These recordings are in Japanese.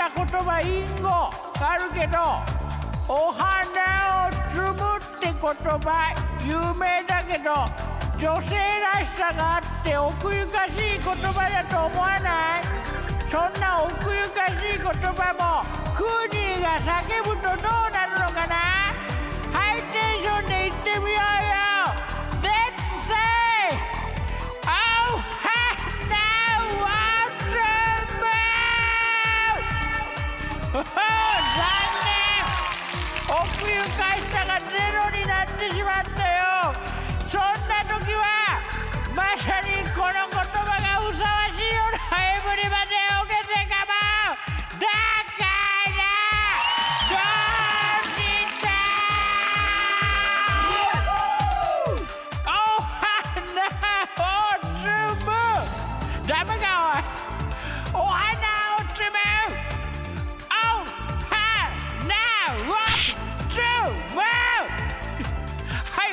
た言葉隠語。があるけどお花を摘むって言葉有名だけど女性らしさがあって奥ゆかしい言葉だと思わない？そんな奥ゆかしい言葉もクーニーが叫ぶとどうなるのかな？ハイテンションで言ってみようよ。残念奥ゆかしさがゼロになってしまったよそんな時はまさにこの言葉がふさわしいようなエブリバデオケテカモンだからどうしたお花を摘む。ダメ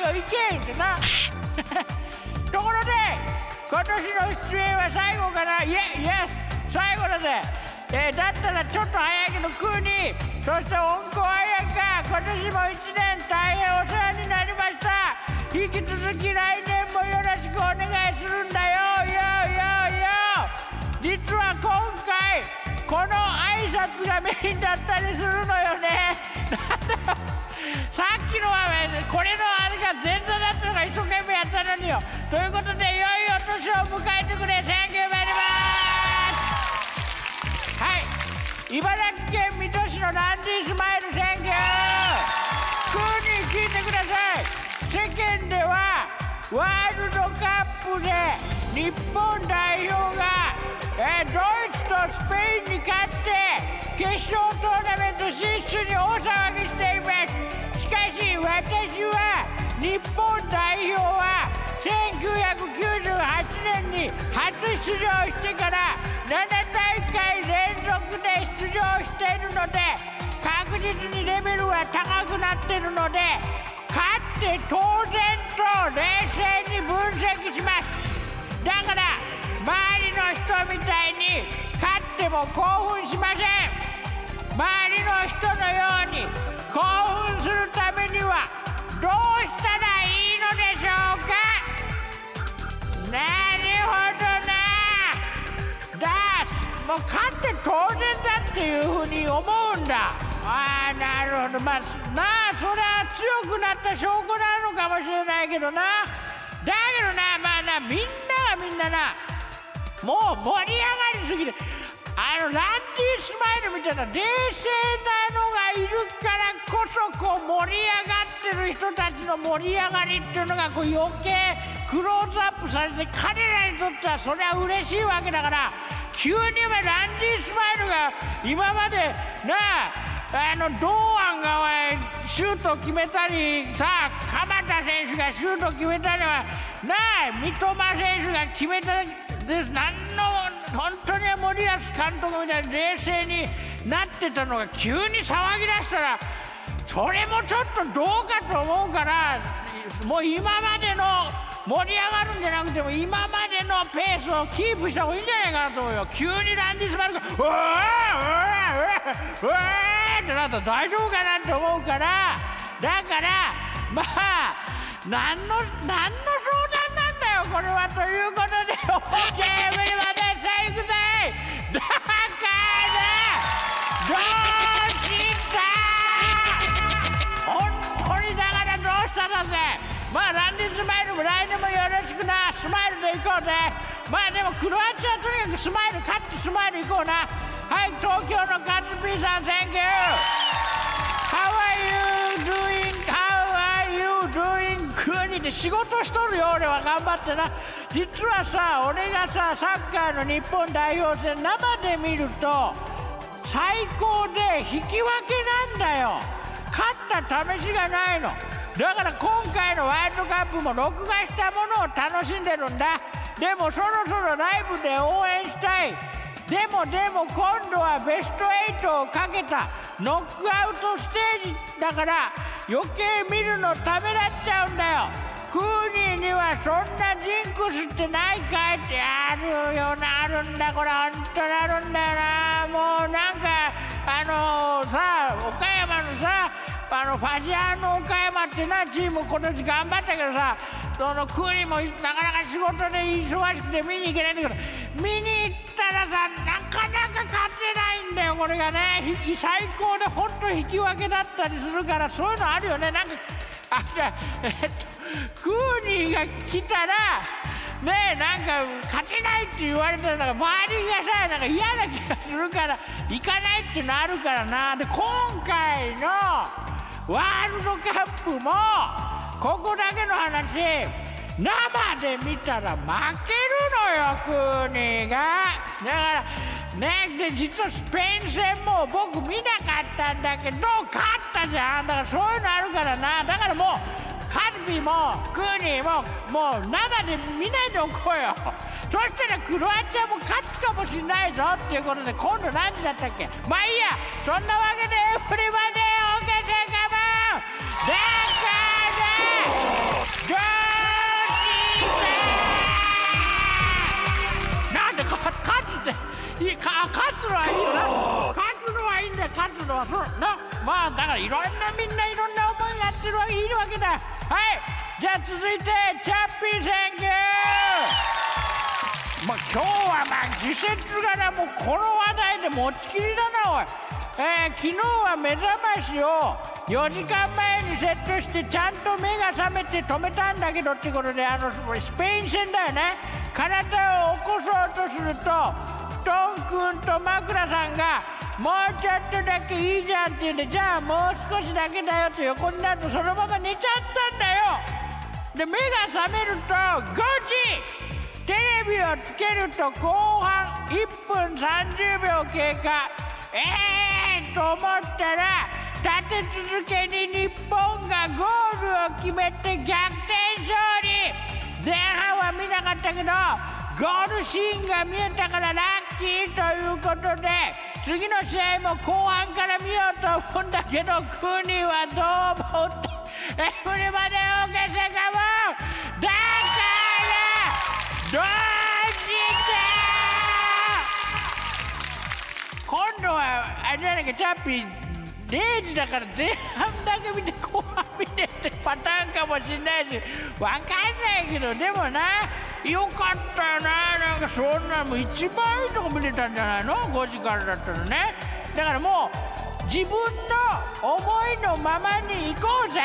はいよいけってな ところで今年の出演は最後かなイエイエス。最後だぜえーだったらちょっと早いけどクーにそして温子彩香今年も一年大変お世話になりました。引き続き来年もよろしくお願いするんだよ。よよよ実は今回この挨拶がメインだったりするのよね。さっきのはこれのが前座だったのが一生懸命やったのによ。ということで良いお年を迎えてくれ。Thank you very much! はい。茨城県水戸市のランディスマイル。Thank you! クーに聞いてください。世間ではワールドカップで日本代表が、えドイツとスペインに勝って決勝トーナメント進出に大騒ぎしています。しかし私は日本代表は1998年に初出場してから7大会連続で出場しているので確実にレベルは高くなっているので勝って当然と冷静に分析します。だから周りの人みたいに勝っても興奮しません。周りの人のように興奮するたなるほどなだもう勝って当然だっていうふうに思うんだ。ああなるほど。まあなあそれは強くなった証拠なのかもしれないけどな。だけどなまあなみんながみんななもう盛り上がりすぎる。あのランディスマイルみたいな冷静なのがいるからこそこう盛り上がってる人たちの盛り上がりっていうのがこう余計クローズアップされて彼らにとってはそれは嬉しいわけだから急にお前ランディスマイルが今までなあの堂安がおシュート決めたりさあ鎌田選手がシュート決めたりはなあ三笘選手が決めたです。何の本当に森保監督みたいに冷静になってたのが急に騒ぎ出したらそれもちょっとどうかと思うからもう今までの盛り上がるんじゃなくても今までのペースをキープした方がいいんじゃないかなと思うよ。急にランディスマルが「うわーうわーうわーってなったら大丈夫かなって思うからだからまあ何の何の相談なんだよこれはということで OK エブリバデーセイクゼイだからどうした本当にだからどうしただぜまあランディスマイルも来年もよろしくな。スマイルで行こうぜ。まあでもクロアチアとにかくスマイル勝ってスマイル行こうな。はい東京のカズピーさん Thank you How are you doing? How are you doing? 国で仕事しとるよ俺は。頑張ってな。実はさ俺がさサッカーの日本代表戦生で見ると最高で引き分けなんだよ。勝った試しがないの。だから今回のワールドカップも録画したものを楽しんでるんだ。でもそろそろライブで応援したい。でもでも今度はベスト8をかけた。ノックアウトステージだから余計見るのためらっちゃうんだよ。クーニーにはそんなジンクスってないかいってあるよなあるんだ。これ本当にあるんだよな。もうなんかあのさ岡山のさあのファジアーノ岡山ってなチーム今年頑張ったけどさそのクーニーもなかなか仕事で忙しくて見に行けないんだけど見に行ったらさなかなか勝てないんだよこれがね。最高で本当引き分けだったりするからそういうのあるよね。なんかあえっとクーニーが来たらねえなんか勝てないって言われたらなんか周りがさなんか嫌な気がするから行かないってのあるからな。で今回のワールドカップもここだけの話。生で見たら負けるのよクーニーが。だからねで実はスペイン戦も僕見なかったんだけど勝ったじゃん。だからそういうのあるからな。だからもうカルビもクーニーももう生で見ないでおこうよ。そしたらクロアチアも勝つかもしれないぞっていうことで今度何時だったっけ？まあいいや。そんなわけでエブリバデーなんでか勝つっていいか勝つのはいいよな勝つのはいいんだよ勝つのはそうなまあだからいろんなみんないろんな思いやってるわけいいわけだ。はい。じゃあ続いてチャッピー Thank you まあ、今日はまあ季節柄もうこの話題で持ちきりだなおい、えー昨日は目覚ましを4時間前にセットしてちゃんと目が覚めて止めたんだけどってことであのスペイン戦だよね。体を起こそうとすると布団君と枕さんがもうちょっとだけいいじゃんって言うんでじゃあもう少しだけだよって横になるとそのまま寝ちゃったんだよ。で目が覚めると5時テレビをつけると後半1分30秒経過。えーと思ったら立て続けに日本がゴールを決めて逆転勝利。前半は見なかったけどゴールシーンが見えたからラッキーということで次の試合も後半から見ようと思うんだけどクーニーはどう思うってエブリバデーオーケセカモンだからどうした。今度はあれじゃないかチャッピー0時だから前半だけ見て後半見てってパターンかもしれないし。わかんないけどでもなよかったよな。なんかそんなもう一番いいとこ見れたんじゃないの？5時からだったらね。だからもう自分の思いのままに行こうぜ。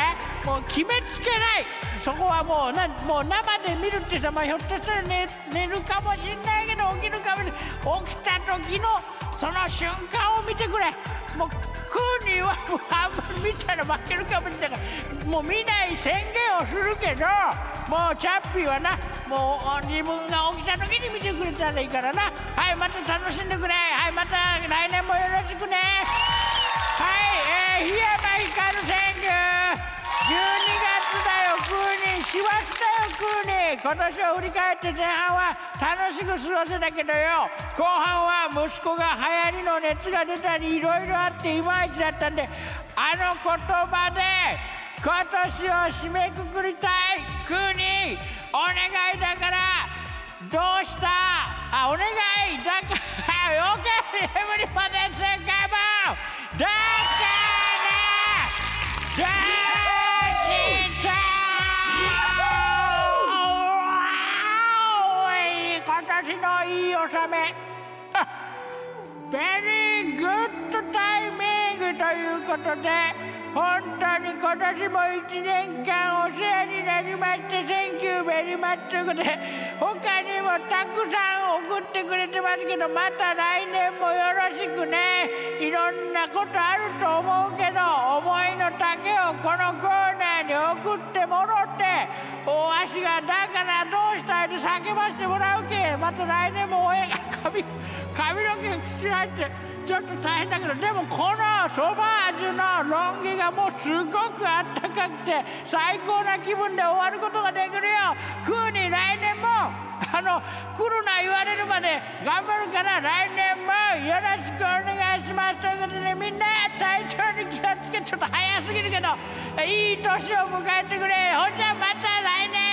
もう決めつけない。そこはもうなもう生で見るってさ、まあ、ひょっとしたら寝寝るかもしれないけど起きるかもしれない。起きた時のその瞬間を見てくれ。もうクーニーはもうあんまり見たら負けるかもしれないからもう見ない宣言をするけどもうチャッピーはなもう自分が起きた時に見てくれたらいいからな。はいまた楽しんでくれ。はいまた来年もよろしくね。はいえー、檜山光選挙12月だよクーニー師走だよクーニー今年を振り返って前半は楽しく過ごせたけどよ。後半は息子が流行りの熱が出たりいろいろあっていまいちだったんであの言葉で今年を締めくくりたいクーニーお願いだからどうした？あお願いだから OK エブリバディvery good timing ということで本当に今年も1年間お世話になりまして thank you very much ということで他にもたくさん送ってくれてますけどまた来年もよろしくね。いろんなことあると思うけど思いの丈をこのコーナーに送ってもらって大足がだからどうしたいで叫ばせてもらうけまた来年も親が髪髪の毛が口入ってちょっと大変だけどでもこのそば味のロン毛がもうすごくあったかくて最高な気分で終わることができるよ。クーに来年もあの来るな言われるまで頑張るから来年もよろしくお願いします。ということでみんな体調に気をつけちょっと早すぎるけどいい年を迎えてくれ。ほんじゃまた来年。